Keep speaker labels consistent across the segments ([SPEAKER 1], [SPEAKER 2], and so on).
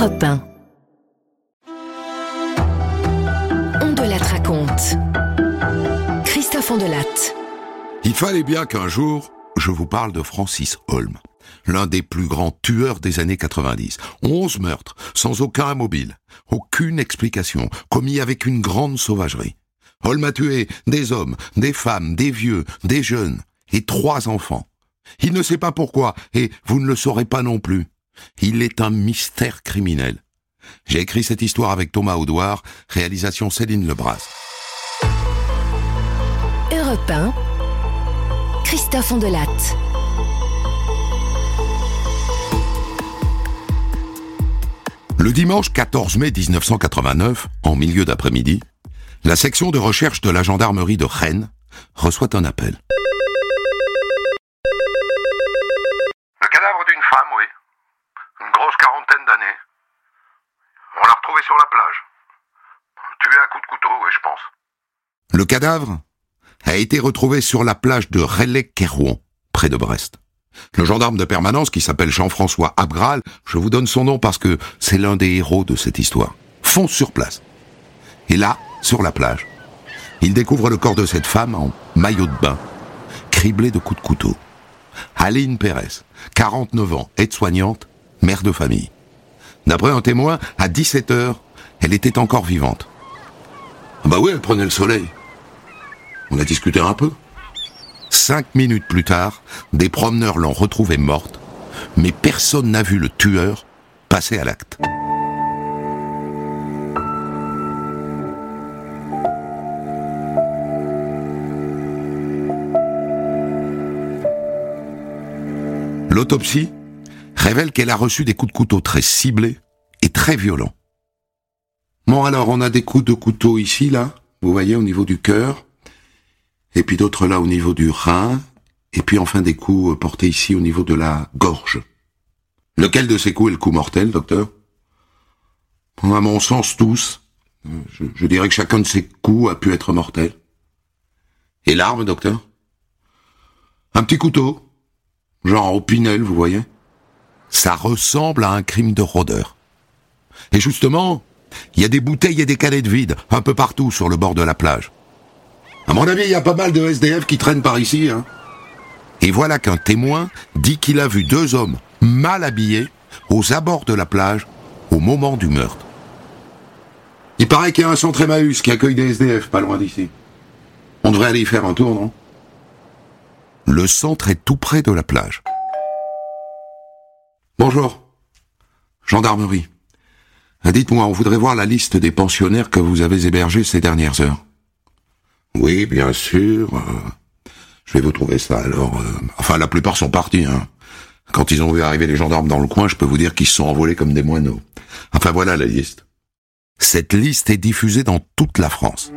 [SPEAKER 1] Europe 1. On de raconte. Christophe Ondelatte.
[SPEAKER 2] Il fallait bien qu'un jour, je vous parle de Francis Holm, l'un des plus grands tueurs des années 90. Onze meurtres, sans aucun mobile, aucune explication, commis avec une grande sauvagerie. Holm a tué des hommes, des femmes, des vieux, des jeunes, et trois enfants. Il ne sait pas pourquoi, et vous ne le saurez pas non plus. Il est un mystère criminel. J'ai écrit cette histoire avec Thomas Audouard, réalisation Céline Lebras.
[SPEAKER 1] Europe 1. Christophe Ondelatte.
[SPEAKER 2] Le dimanche 14 mai 1989, en milieu d'après-midi, la section de recherche de la gendarmerie de Rennes reçoit un appel.
[SPEAKER 3] Le cadavre d'une femme, oui. Une grosse quarantaine d'années. On l'a retrouvée sur la plage. Tuée à coups de couteau, oui, je pense.
[SPEAKER 2] Le cadavre a été retrouvé sur la plage de Rellec-Kerouan, près de Brest. Le gendarme de permanence, qui s'appelle Jean-François Abgral, je vous donne son nom parce que c'est l'un des héros de cette histoire, fonce sur place. Et là, sur la plage, il découvre le corps de cette femme en maillot de bain, criblé de coups de couteau. Aline Pérez, 49 ans, aide-soignante, mère de famille. D'après un témoin, à 17 heures, elle était encore vivante. Ah bah oui, elle prenait le soleil. On a discuté un peu. Cinq minutes plus tard, des promeneurs l'ont retrouvée morte, mais personne n'a vu le tueur passer à l'acte. L'autopsie révèle qu'elle a reçu des coups de couteau très ciblés et très violents. Bon alors, on a des coups de couteau ici, là, vous voyez, au niveau du cœur, et puis d'autres là au niveau du rein, et puis enfin des coups portés ici au niveau de la gorge. Lequel de ces coups est le coup mortel, docteur? À mon sens, tous. Je, je dirais que chacun de ces coups a pu être mortel. Et l'arme, docteur? Un petit couteau, genre au pinel, vous voyez? Ça ressemble à un crime de rôdeur. Et justement, il y a des bouteilles et des canettes vides un peu partout sur le bord de la plage. À mon avis, il y a pas mal de SDF qui traînent par ici. Hein. Et voilà qu'un témoin dit qu'il a vu deux hommes mal habillés aux abords de la plage au moment du meurtre. Il paraît qu'il y a un centre Emmaüs qui accueille des SDF pas loin d'ici. On devrait aller y faire un tour, non? Le centre est tout près de la plage. Bonjour. Gendarmerie. Dites-moi, on voudrait voir la liste des pensionnaires que vous avez hébergés ces dernières heures. Oui, bien sûr. euh, je vais vous trouver ça alors. euh, enfin, la plupart sont partis. Hein. Quand ils ont vu arriver les gendarmes dans le coin, je peux vous dire qu'ils se sont envolés comme des moineaux. Enfin, voilà la liste. Cette liste est diffusée dans toute la France.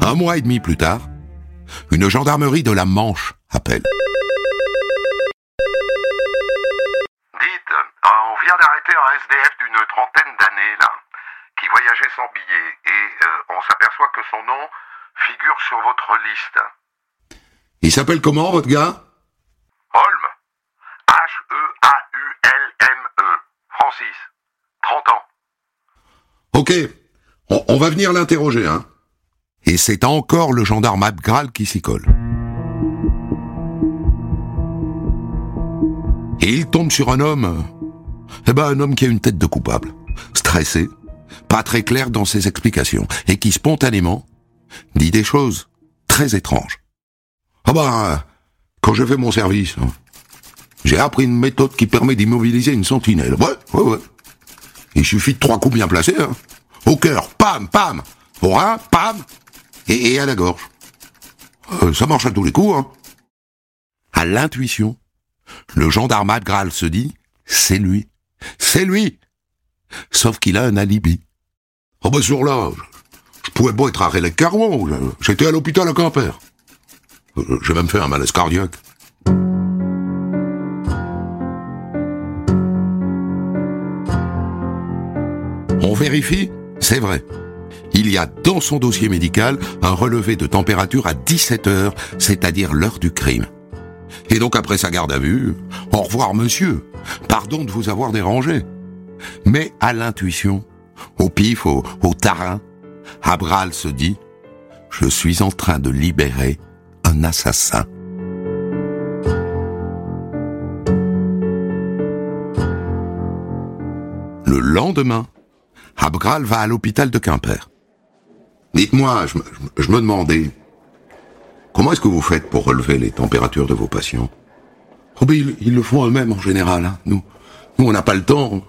[SPEAKER 2] Un mois et demi plus tard, une gendarmerie de la Manche appelle.
[SPEAKER 3] Dites, euh, on vient d'arrêter un SDF d'une trentaine d'années, là, qui voyageait sans billet, et euh, on s'aperçoit que son nom figure sur votre liste.
[SPEAKER 2] Il s'appelle comment, votre gars?
[SPEAKER 3] Holm. E H-E-A-U-L-M-E. Francis. 30 ans.
[SPEAKER 2] Ok, on, on va venir l'interroger, hein. Et c'est encore le gendarme Abgral qui s'y colle. Et il tombe sur un homme, eh ben un homme qui a une tête de coupable, stressé, pas très clair dans ses explications, et qui spontanément dit des choses très étranges. Ah ben, quand j'ai fait mon service, hein, j'ai appris une méthode qui permet d'immobiliser une sentinelle. Ouais, ouais, ouais. Il suffit de trois coups bien placés, hein. Au cœur, pam, pam. Au rein, pam. Et, à la gorge. Euh, ça marche à tous les coups, hein. À l'intuition, le gendarme Adgral se dit, c'est lui. C'est lui. Sauf qu'il a un alibi. Oh ben ce jour-là, je, pouvais pas être à Rélec Carouan, j'étais à l'hôpital à Quimper. Euh, J'ai même fait un malaise cardiaque. On vérifie, c'est vrai. Il y a dans son dossier médical un relevé de température à 17 heures, c'est-à-dire l'heure du crime. Et donc après sa garde à vue, au revoir monsieur, pardon de vous avoir dérangé. Mais à l'intuition, au pif, au, tarin, Abral se dit, je suis en train de libérer un assassin. Le lendemain, Abgral va à l'hôpital de Quimper. Dites-moi, je, me- demandais, comment est-ce que vous faites pour relever les températures de vos patients? Oh ils, ils le font eux-mêmes en général. hein. Nous, nous, on n'a pas le temps.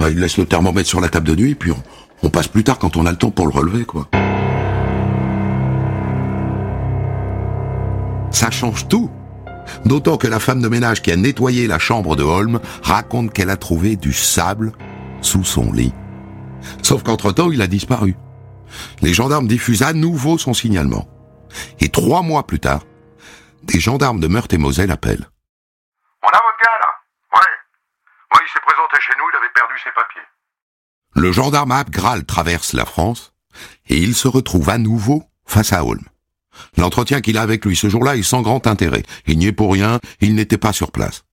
[SPEAKER 2] Ils laissent le thermomètre sur la table de nuit, puis on, on passe plus tard quand on a le temps pour le relever, quoi. Ça change tout. D'autant que la femme de ménage qui a nettoyé la chambre de Holm raconte qu'elle a trouvé du sable sous son lit. Sauf qu'entre-temps, il a disparu. Les gendarmes diffusent à nouveau son signalement. Et trois mois plus tard, des gendarmes de Meurthe-et-Moselle appellent.
[SPEAKER 3] On a votre gars, là Ouais.
[SPEAKER 2] Le gendarme Abgral traverse la France et il se retrouve à nouveau face à Holm. L'entretien qu'il a avec lui ce jour-là est sans grand intérêt. Il n'y est pour rien, il n'était pas sur place.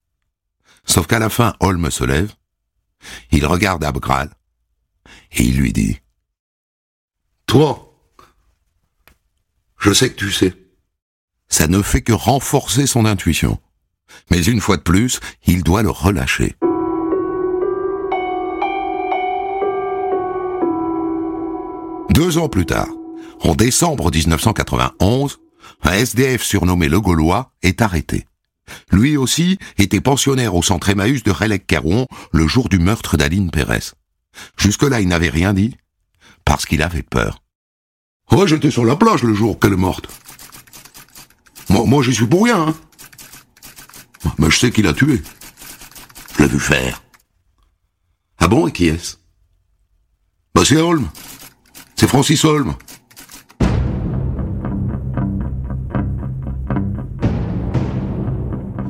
[SPEAKER 2] Sauf qu'à la fin, Holm se lève, il regarde Abgral et il lui dit Toi, je sais que tu sais. Ça ne fait que renforcer son intuition. Mais une fois de plus, il doit le relâcher. Deux ans plus tard, en décembre 1991, un SDF surnommé Le Gaulois est arrêté. Lui aussi était pensionnaire au centre Emmaüs de Rélec-Caron le jour du meurtre d'Aline Pérez. Jusque-là, il n'avait rien dit, parce qu'il avait peur. Ouais, j'étais sur la plage le jour qu'elle est morte. Moi, moi j'y suis pour rien, hein. Mais je sais qu'il a tué. Je l'ai vu faire. Ah bon, et qui est-ce? Bah c'est Holm. C'est Francis Holm.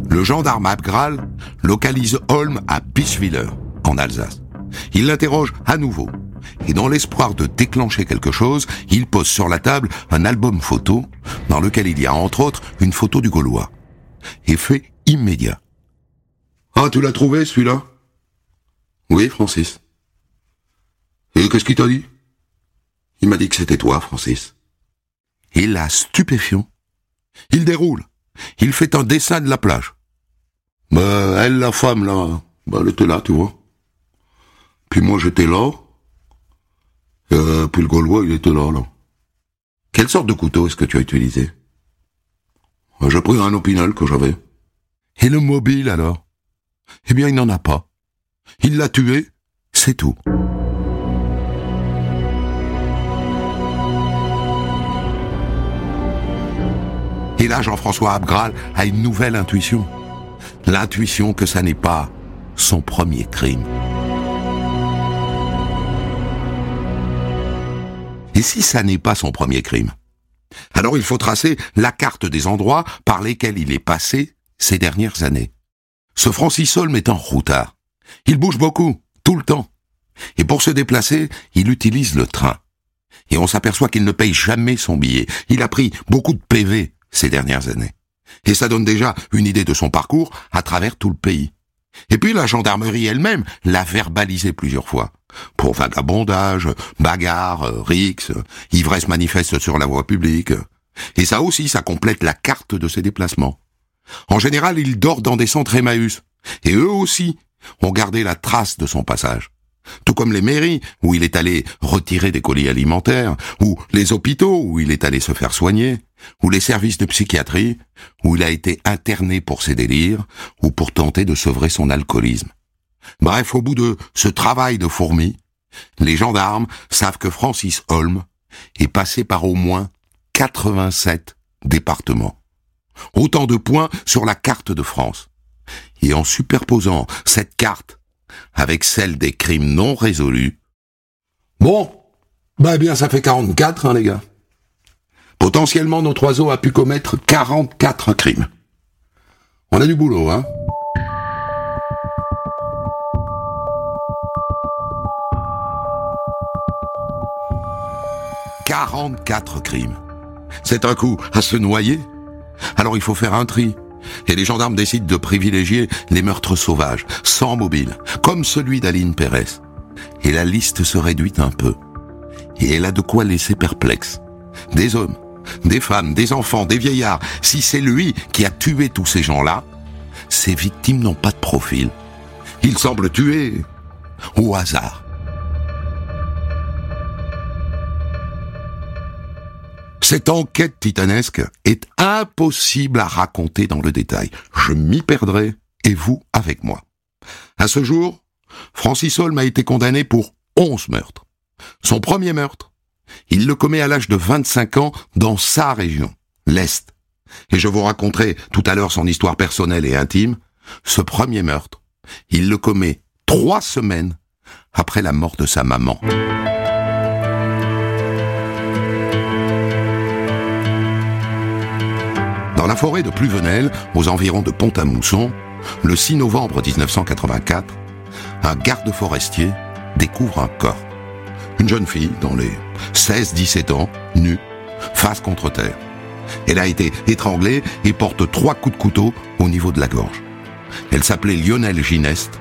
[SPEAKER 2] Le gendarme Abgral localise Holm à Bischwiller, en Alsace. Il l'interroge à nouveau. Et dans l'espoir de déclencher quelque chose, il pose sur la table un album photo dans lequel il y a entre autres une photo du Gaulois. Effet immédiat. Ah, tu l'as trouvé celui-là? Oui, Francis. Et qu'est-ce qu'il t'a dit? Il m'a dit que c'était toi, Francis. Et là, stupéfiant, il déroule. Il fait un dessin de la plage. Bah, elle, la femme, là, bah, elle était là, tu vois. Puis moi, j'étais là. Euh, puis le Gaulois, il était là, là. Quelle sorte de couteau est-ce que tu as utilisé? Euh, J'ai pris un opinel que j'avais. Et le mobile, alors? Eh bien, il n'en a pas. Il l'a tué, c'est tout. Et là, Jean-François Abgral a une nouvelle intuition. L'intuition que ça n'est pas son premier crime. Et si ça n'est pas son premier crime? Alors il faut tracer la carte des endroits par lesquels il est passé ces dernières années. Ce Francis Holm est un routard. Il bouge beaucoup, tout le temps. Et pour se déplacer, il utilise le train. Et on s'aperçoit qu'il ne paye jamais son billet. Il a pris beaucoup de PV ces dernières années. Et ça donne déjà une idée de son parcours à travers tout le pays. Et puis la gendarmerie elle-même l'a verbalisé plusieurs fois. Pour vagabondage, bagarre, rix, ivresse manifeste sur la voie publique. Et ça aussi, ça complète la carte de ses déplacements. En général, il dort dans des centres Emmaüs. Et eux aussi ont gardé la trace de son passage. Tout comme les mairies, où il est allé retirer des colis alimentaires, ou les hôpitaux, où il est allé se faire soigner, ou les services de psychiatrie, où il a été interné pour ses délires, ou pour tenter de sevrer son alcoolisme. Bref, au bout de ce travail de fourmi, les gendarmes savent que Francis Holm est passé par au moins 87 départements. Autant de points sur la carte de France. Et en superposant cette carte avec celle des crimes non résolus, bon, bah bien ça fait 44, hein les gars. Potentiellement, notre oiseau a pu commettre 44 crimes. On a du boulot, hein 44 crimes. C'est un coup à se noyer. Alors il faut faire un tri. Et les gendarmes décident de privilégier les meurtres sauvages, sans mobile, comme celui d'Aline Pérez. Et la liste se réduit un peu. Et elle a de quoi laisser perplexe. Des hommes, des femmes, des enfants, des vieillards. Si c'est lui qui a tué tous ces gens-là, ces victimes n'ont pas de profil. Il semble tuer au hasard. Cette enquête titanesque est impossible à raconter dans le détail. Je m'y perdrai, et vous avec moi. À ce jour, Francis Holm a été condamné pour 11 meurtres. Son premier meurtre, il le commet à l'âge de 25 ans dans sa région, l'Est. Et je vous raconterai tout à l'heure son histoire personnelle et intime. Ce premier meurtre, il le commet trois semaines après la mort de sa maman. Dans la forêt de Pluvenel, aux environs de Pont-à-Mousson, le 6 novembre 1984, un garde forestier découvre un corps. Une jeune fille, dans les 16-17 ans, nue, face contre terre. Elle a été étranglée et porte trois coups de couteau au niveau de la gorge. Elle s'appelait Lionel Gineste.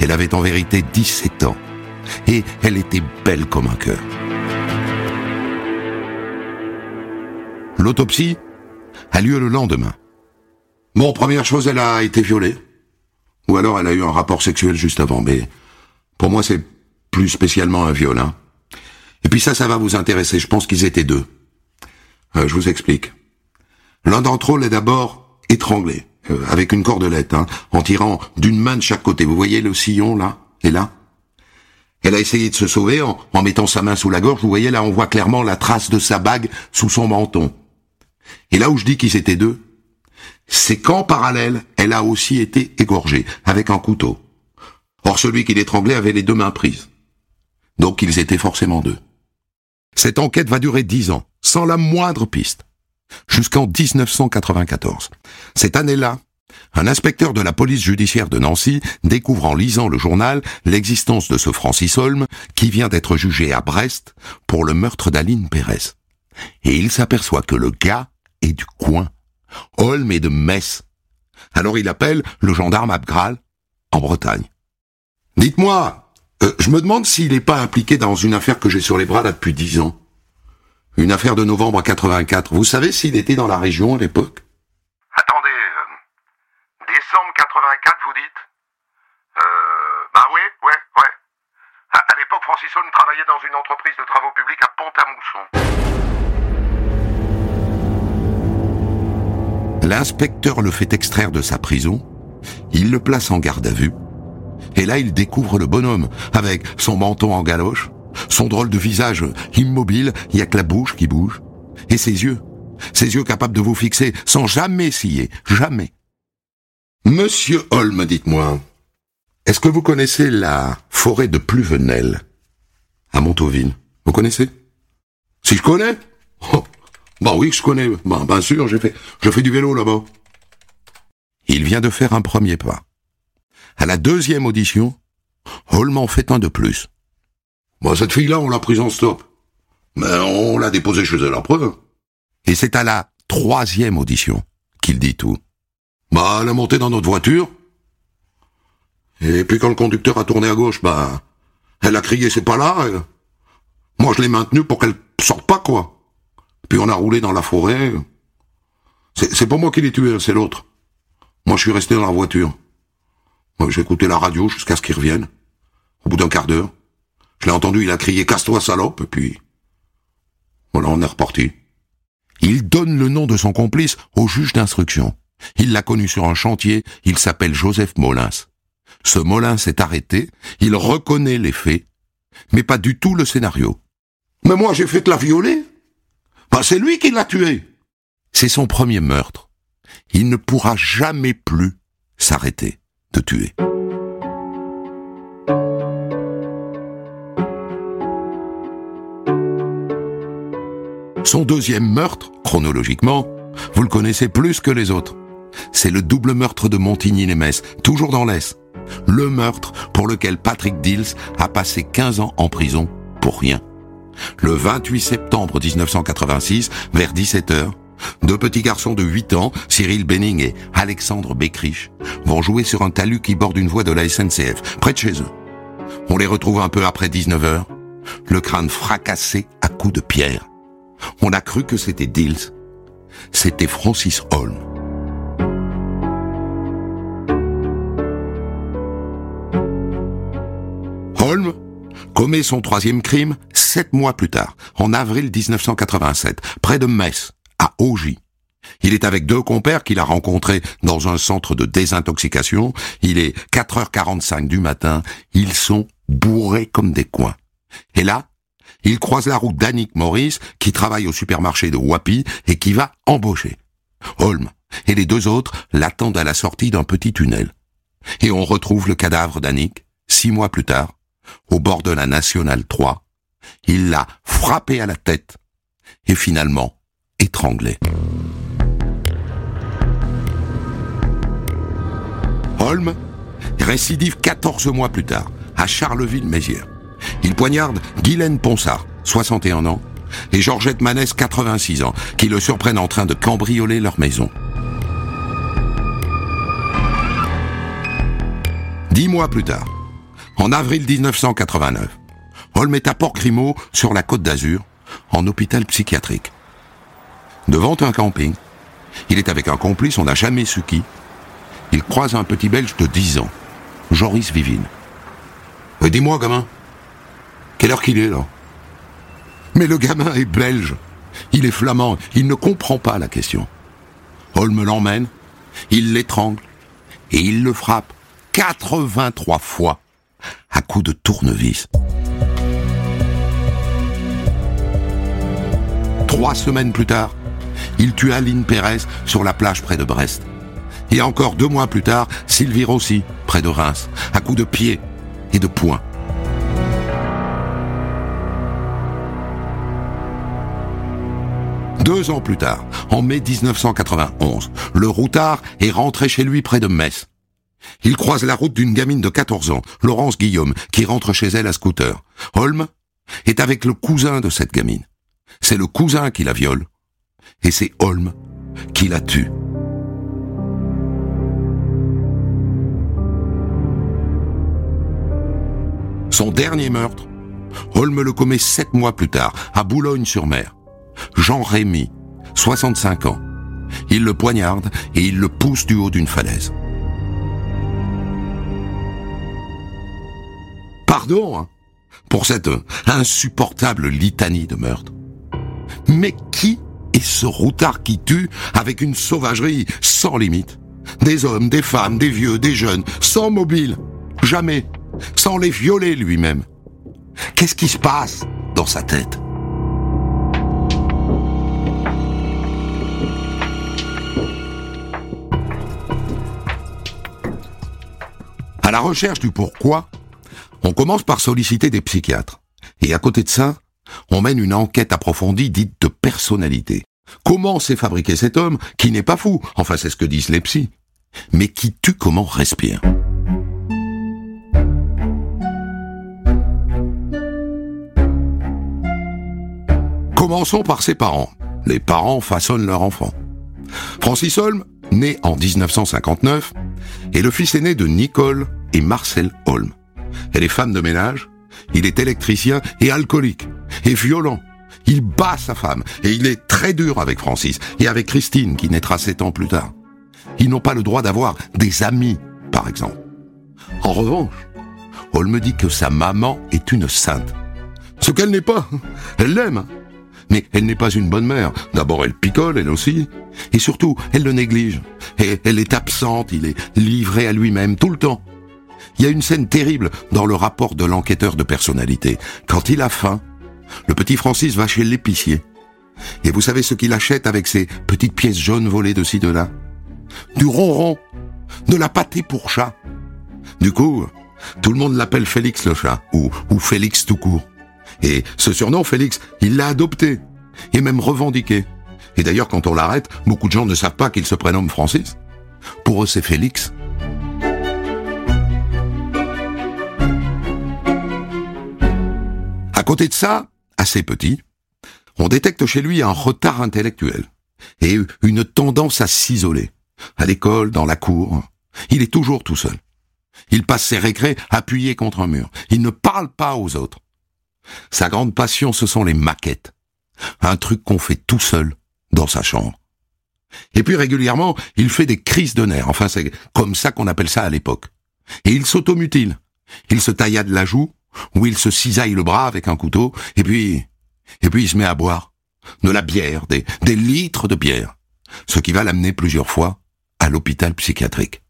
[SPEAKER 2] Elle avait en vérité 17 ans. Et elle était belle comme un cœur. L'autopsie a lieu le lendemain. Bon, première chose, elle a été violée. Ou alors elle a eu un rapport sexuel juste avant, mais pour moi c'est plus spécialement un viol. Hein. Et puis ça, ça va vous intéresser, je pense qu'ils étaient deux. Euh, je vous explique. L'un d'entre eux l'est d'abord étranglé, euh, avec une cordelette, hein, en tirant d'une main de chaque côté. Vous voyez le sillon là et là? Elle a essayé de se sauver en, en mettant sa main sous la gorge. Vous voyez là, on voit clairement la trace de sa bague sous son menton. Et là où je dis qu'ils étaient deux, c'est qu'en parallèle, elle a aussi été égorgée avec un couteau. Or celui qui l'étranglait avait les deux mains prises. Donc ils étaient forcément deux. Cette enquête va durer dix ans, sans la moindre piste, jusqu'en 1994. Cette année-là, un inspecteur de la police judiciaire de Nancy découvre en lisant le journal l'existence de ce Francis Holm qui vient d'être jugé à Brest pour le meurtre d'Aline Pérez. Et il s'aperçoit que le gars du coin. Holm est de Metz. Alors il appelle le gendarme Abgral en Bretagne. Dites-moi, euh, je me demande s'il n'est pas impliqué dans une affaire que j'ai sur les bras là depuis dix ans. Une affaire de novembre 84. Vous savez s'il était dans la région à l'époque?
[SPEAKER 3] Attendez, euh, décembre 84, vous dites? Euh, bah oui, ouais, ouais. À, à l'époque, Francis Holm travaillait dans une entreprise de travaux publics à Pont-à-Mousson.
[SPEAKER 2] L'inspecteur le fait extraire de sa prison, il le place en garde à vue, et là il découvre le bonhomme, avec son menton en galoche, son drôle de visage immobile, il y a que la bouche qui bouge, et ses yeux, ses yeux capables de vous fixer sans jamais scier, jamais. Monsieur Holm, dites-moi, est-ce que vous connaissez la forêt de Pluvenel, à Montauville? Vous connaissez? Si je connais? Oh, Bah oui, je connais. Bah, bien sûr, j'ai fait, je fais du vélo là-bas. Il vient de faire un premier pas. À la deuxième audition, Holm en fait un de plus. Bah, cette fille-là, on l'a prise en stop. Mais on l'a déposée chez elle après. Et c'est à la troisième audition qu'il dit tout. Bah, elle est montée dans notre voiture. Et puis quand le conducteur a tourné à gauche, bah, elle a crié c'est pas là. elle. Moi, je l'ai maintenue pour qu'elle sorte pas, quoi. Puis on a roulé dans la forêt. C'est pas moi qui l'ai tué, c'est l'autre. Moi, je suis resté dans la voiture. Moi, J'ai écouté la radio jusqu'à ce qu'il revienne. Au bout d'un quart d'heure, je l'ai entendu, il a crié casse-toi salope, et puis voilà, on est reparti. Il donne le nom de son complice au juge d'instruction. Il l'a connu sur un chantier, il s'appelle Joseph Molins. Ce Molins est arrêté, il reconnaît les faits, mais pas du tout le scénario. Mais moi j'ai fait de la violer. Bah c'est lui qui l'a tué. C'est son premier meurtre. Il ne pourra jamais plus s'arrêter de tuer. Son deuxième meurtre, chronologiquement, vous le connaissez plus que les autres. C'est le double meurtre de Montigny-les-Metz, toujours dans l'Est. Le meurtre pour lequel Patrick Dills a passé 15 ans en prison pour rien. Le 28 septembre 1986, vers 17h, Deux petits garçons de 8 ans, Cyril Benning et Alexandre Beckrich, vont jouer sur un talus qui borde une voie de la SNCF, près de chez eux. On les retrouve un peu après 19h, le crâne fracassé à coups de pierre. On a cru que c'était Dills. C'était Francis Holm. Commet son troisième crime sept mois plus tard, en avril 1987, près de Metz, à Augy. Il est avec deux compères qu'il a rencontrés dans un centre de désintoxication. Il est 4h45 du matin. Ils sont bourrés comme des coins. Et là, il croise la route d'Annick Maurice, qui travaille au supermarché de Wapi et qui va embaucher. Holm et les deux autres l'attendent à la sortie d'un petit tunnel. Et on retrouve le cadavre d'Annick, six mois plus tard, au bord de la Nationale 3. Il l'a frappé à la tête et finalement étranglé. Holm récidive 14 mois plus tard, à Charleville-Mézières. Il poignarde Guylaine Ponsard, 61 ans, et Georgette Manès, 86 ans, qui le surprennent en train de cambrioler leur maison. Dix mois plus tard, en avril 1989, Holm est à Port-Grimaud, sur la côte d'Azur, en hôpital psychiatrique. Devant un camping, il est avec un complice, on n'a jamais su qui. Il croise un petit Belge de 10 ans, Joris Vivine. Euh, Dis-moi, gamin, quelle heure qu'il est là? Mais le gamin est belge. Il est flamand. Il ne comprend pas la question. Holm l'emmène, il l'étrangle et il le frappe 83 fois à coups de tournevis. Trois semaines plus tard, il tue Aline Pérez sur la plage près de Brest. Et encore deux mois plus tard, Sylvie Rossi, près de Reims, à coups de pied et de poing. Deux ans plus tard, en mai 1991, le routard est rentré chez lui près de Metz. Il croise la route d'une gamine de 14 ans, Laurence Guillaume, qui rentre chez elle à scooter. Holm est avec le cousin de cette gamine. C'est le cousin qui la viole. Et c'est Holm qui la tue. Son dernier meurtre, Holm le commet sept mois plus tard, à Boulogne-sur-Mer. Jean Rémy, 65 ans. Il le poignarde et il le pousse du haut d'une falaise. Pardon hein, pour cette insupportable litanie de meurtre. Mais qui est ce routard qui tue avec une sauvagerie sans limite? Des hommes, des femmes, des vieux, des jeunes, sans mobile, jamais, sans les violer lui-même. Qu'est-ce qui se passe dans sa tête? À la recherche du pourquoi, on commence par solliciter des psychiatres. Et à côté de ça, on mène une enquête approfondie dite de personnalité. Comment s'est fabriqué cet homme qui n'est pas fou, enfin c'est ce que disent les psys, mais qui tue comment respire? Commençons par ses parents. Les parents façonnent leur enfant. Francis Holm, né en 1959, est le fils aîné de Nicole et Marcel Holm. Elle est femme de ménage, il est électricien et alcoolique, et violent. Il bat sa femme, et il est très dur avec Francis, et avec Christine, qui naîtra sept ans plus tard. Ils n'ont pas le droit d'avoir des amis, par exemple. En revanche, Holm dit que sa maman est une sainte. Ce qu'elle n'est pas. Elle l'aime. Mais elle n'est pas une bonne mère. D'abord, elle picole, elle aussi. Et surtout, elle le néglige. Et elle est absente, il est livré à lui-même tout le temps. Il y a une scène terrible dans le rapport de l'enquêteur de personnalité. Quand il a faim, le petit Francis va chez l'épicier. Et vous savez ce qu'il achète avec ces petites pièces jaunes volées de ci de là? Du ronron, de la pâtée pour chat. Du coup, tout le monde l'appelle Félix le chat, ou, ou Félix tout court. Et ce surnom, Félix, il l'a adopté, et même revendiqué. Et d'ailleurs, quand on l'arrête, beaucoup de gens ne savent pas qu'il se prénomme Francis. Pour eux, c'est Félix. Côté de ça, assez petit, on détecte chez lui un retard intellectuel. et une tendance à s'isoler. À l'école, dans la cour, il est toujours tout seul. Il passe ses récrés appuyé contre un mur. Il ne parle pas aux autres. Sa grande passion, ce sont les maquettes. Un truc qu'on fait tout seul, dans sa chambre. Et puis régulièrement, il fait des crises de nerfs. Enfin, c'est comme ça qu'on appelle ça à l'époque. Et il s'automutile. Il se taillade la joue, ou il se cisaille le bras avec un couteau, et puis, et puis il se met à boire. De la bière, des, des litres de bière. Ce qui va l'amener plusieurs fois à l'hôpital psychiatrique.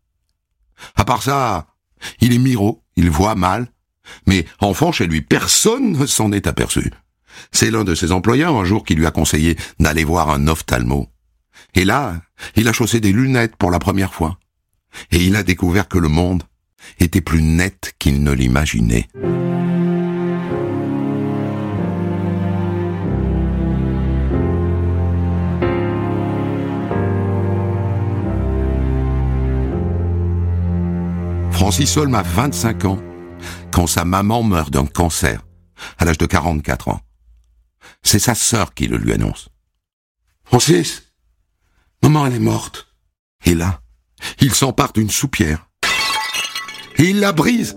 [SPEAKER 2] À part ça, il est miro, il voit mal, mais enfant chez lui, personne ne s'en est aperçu. C'est l'un de ses employeurs un jour qui lui a conseillé d'aller voir un ophtalmo. Et là, il a chaussé des lunettes pour la première fois. Et il a découvert que le monde était plus net qu'il ne l'imaginait. Francis Holm a 25 ans quand sa maman meurt d'un cancer à l'âge de 44 ans. C'est sa sœur qui le lui annonce. Francis, maman elle est morte. Et là, il s'empare d'une soupière. Et il la brise.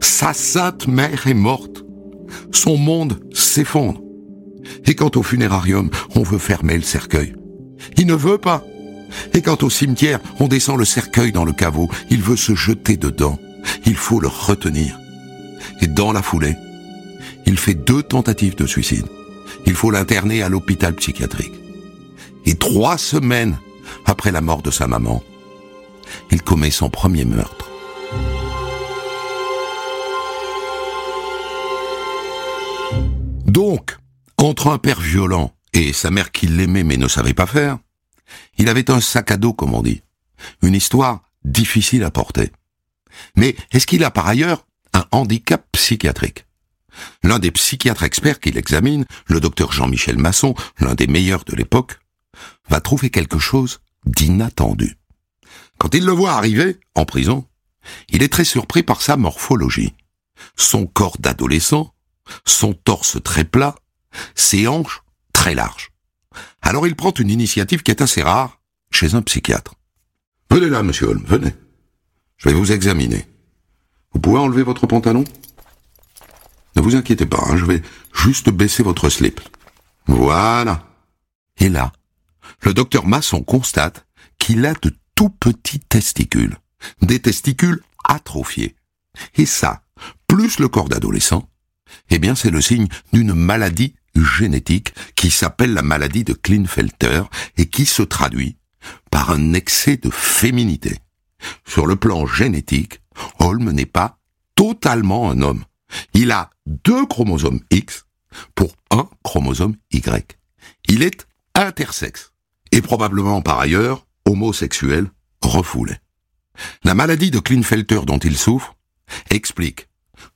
[SPEAKER 2] Sa sainte mère est morte. Son monde s'effondre. Et quant au funérarium, on veut fermer le cercueil. Il ne veut pas. Et quant au cimetière, on descend le cercueil dans le caveau. Il veut se jeter dedans. Il faut le retenir. Et dans la foulée, il fait deux tentatives de suicide. Il faut l'interner à l'hôpital psychiatrique. Et trois semaines après la mort de sa maman, il commet son premier meurtre. Donc, entre un père violent et sa mère qui l'aimait mais ne savait pas faire, il avait un sac à dos, comme on dit. Une histoire difficile à porter. Mais est-ce qu'il a par ailleurs un handicap psychiatrique? L'un des psychiatres experts qui l'examine, le docteur Jean-Michel Masson, l'un des meilleurs de l'époque, va trouver quelque chose d'inattendu. Quand il le voit arriver, en prison, il est très surpris par sa morphologie. Son corps d'adolescent, son torse très plat, ses hanches très larges. Alors il prend une initiative qui est assez rare chez un psychiatre. Venez là, monsieur Holm, venez. Je vais vous examiner. Vous pouvez enlever votre pantalon? Ne vous inquiétez pas, hein, je vais juste baisser votre slip. Voilà. Et là, le docteur Masson constate qu'il a de tout petits testicules. Des testicules atrophiés. Et ça, plus le corps d'adolescent, eh bien c'est le signe d'une maladie génétique qui s'appelle la maladie de Klinefelter et qui se traduit par un excès de féminité. Sur le plan génétique, Holm n'est pas totalement un homme. Il a deux chromosomes X pour un chromosome Y. Il est intersexe et probablement par ailleurs homosexuel refoulé. La maladie de Klinefelter dont il souffre explique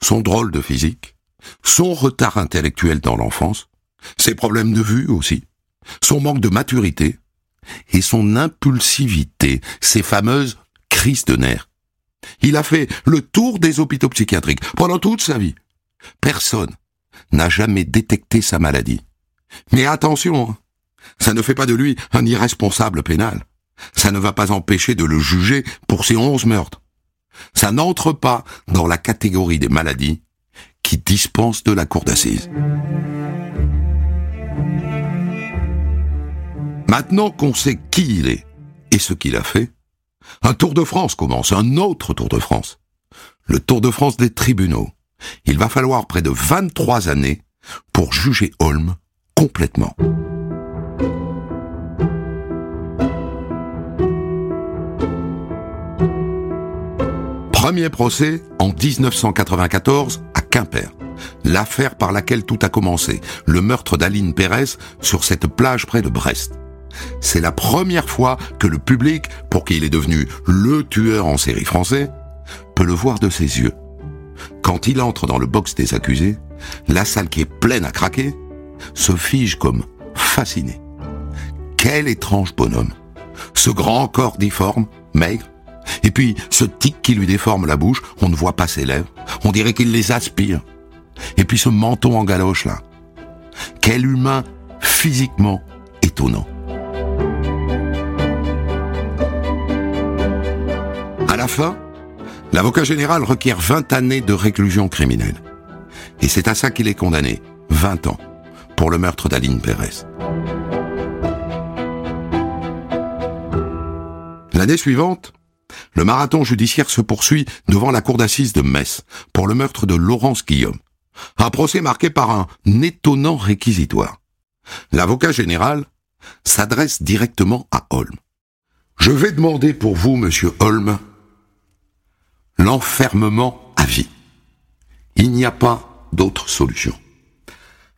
[SPEAKER 2] son drôle de physique, son retard intellectuel dans l'enfance, ses problèmes de vue aussi, son manque de maturité et son impulsivité, ses fameuses crises de nerfs. Il a fait le tour des hôpitaux psychiatriques pendant toute sa vie. Personne n'a jamais détecté sa maladie. Mais attention, hein, ça ne fait pas de lui un irresponsable pénal. Ça ne va pas empêcher de le juger pour ses onze meurtres. Ça n'entre pas dans la catégorie des maladies qui dispensent de la cour d'assises. Maintenant qu'on sait qui il est et ce qu'il a fait, un Tour de France commence, un autre Tour de France. Le Tour de France des tribunaux. Il va falloir près de 23 années pour juger Holm complètement. Premier procès en 1994 à Quimper. L'affaire par laquelle tout a commencé, le meurtre d'Aline Pérez sur cette plage près de Brest. C'est la première fois que le public, pour qui il est devenu le tueur en série français, peut le voir de ses yeux. Quand il entre dans le box des accusés, la salle qui est pleine à craquer se fige comme fasciné. Quel étrange bonhomme. Ce grand corps difforme, maigre, et puis, ce tic qui lui déforme la bouche, on ne voit pas ses lèvres. On dirait qu'il les aspire. Et puis ce menton en galoche là. Quel humain physiquement étonnant. À la fin, l'avocat général requiert 20 années de réclusion criminelle. Et c'est à ça qu'il est condamné, 20 ans, pour le meurtre d'Aline Pérez. L'année suivante, le marathon judiciaire se poursuit devant la cour d'assises de Metz pour le meurtre de Laurence Guillaume. Un procès marqué par un étonnant réquisitoire. L'avocat général s'adresse directement à Holm. Je vais demander pour vous, monsieur Holm, l'enfermement à vie. Il n'y a pas d'autre solution.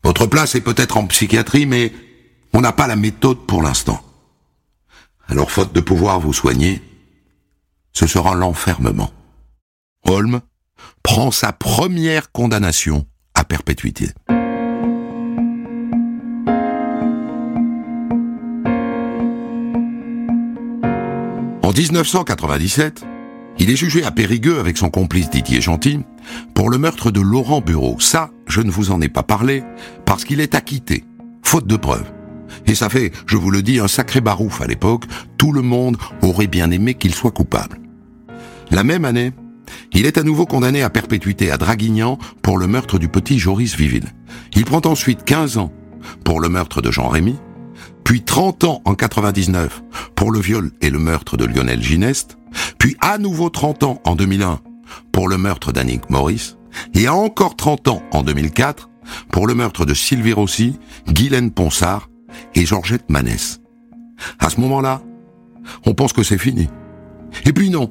[SPEAKER 2] Votre place est peut-être en psychiatrie, mais on n'a pas la méthode pour l'instant. Alors, faute de pouvoir vous soigner, ce sera l'enfermement. Holm prend sa première condamnation à perpétuité. En 1997, il est jugé à Périgueux avec son complice Didier Gentil pour le meurtre de Laurent Bureau. Ça, je ne vous en ai pas parlé parce qu'il est acquitté, faute de preuves. Et ça fait, je vous le dis, un sacré barouf à l'époque. Tout le monde aurait bien aimé qu'il soit coupable. La même année, il est à nouveau condamné à perpétuité à Draguignan pour le meurtre du petit Joris Viville. Il prend ensuite 15 ans pour le meurtre de Jean Rémy, puis 30 ans en 99 pour le viol et le meurtre de Lionel Gineste, puis à nouveau 30 ans en 2001 pour le meurtre d'Annick Maurice, et encore 30 ans en 2004 pour le meurtre de Sylvie Rossi, Guylaine Ponsard et Georgette Manès. À ce moment-là, on pense que c'est fini. Et puis non.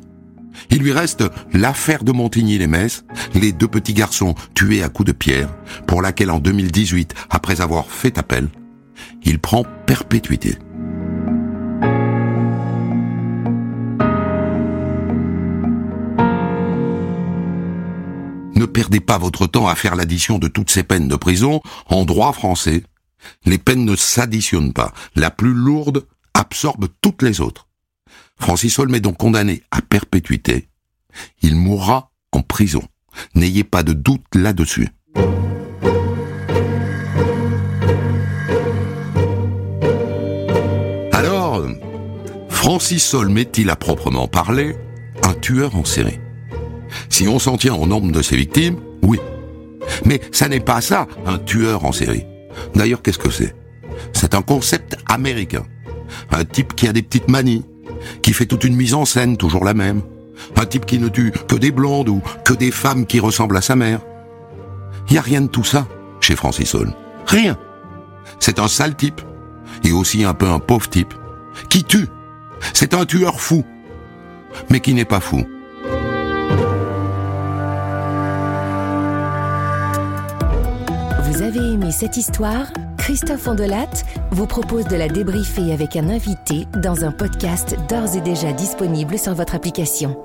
[SPEAKER 2] Il lui reste l'affaire de Montigny-les-Metz, les deux petits garçons tués à coups de pierre, pour laquelle en 2018, après avoir fait appel, il prend perpétuité. Ne perdez pas votre temps à faire l'addition de toutes ces peines de prison. En droit français, les peines ne s'additionnent pas. La plus lourde absorbe toutes les autres. Francis Holm est donc condamné à perpétuité. Il mourra en prison. N'ayez pas de doute là-dessus. Alors, Francis Holm est-il à proprement parler un tueur en série? Si on s'en tient au nombre de ses victimes, oui. Mais ça n'est pas ça, un tueur en série. D'ailleurs, qu'est-ce que c'est? C'est un concept américain. Un type qui a des petites manies, qui fait toute une mise en scène, toujours la même. Un type qui ne tue que des blondes ou que des femmes qui ressemblent à sa mère. N'y a rien de tout ça chez Francis Holm. Rien. C'est un sale type, et aussi un peu un pauvre type, qui tue. C'est un tueur fou, mais qui n'est pas fou.
[SPEAKER 1] Vous avez aimé cette histoire? Christophe Ondelat vous propose de la débriefer avec un invité dans un podcast d'ores et déjà disponible sur votre application.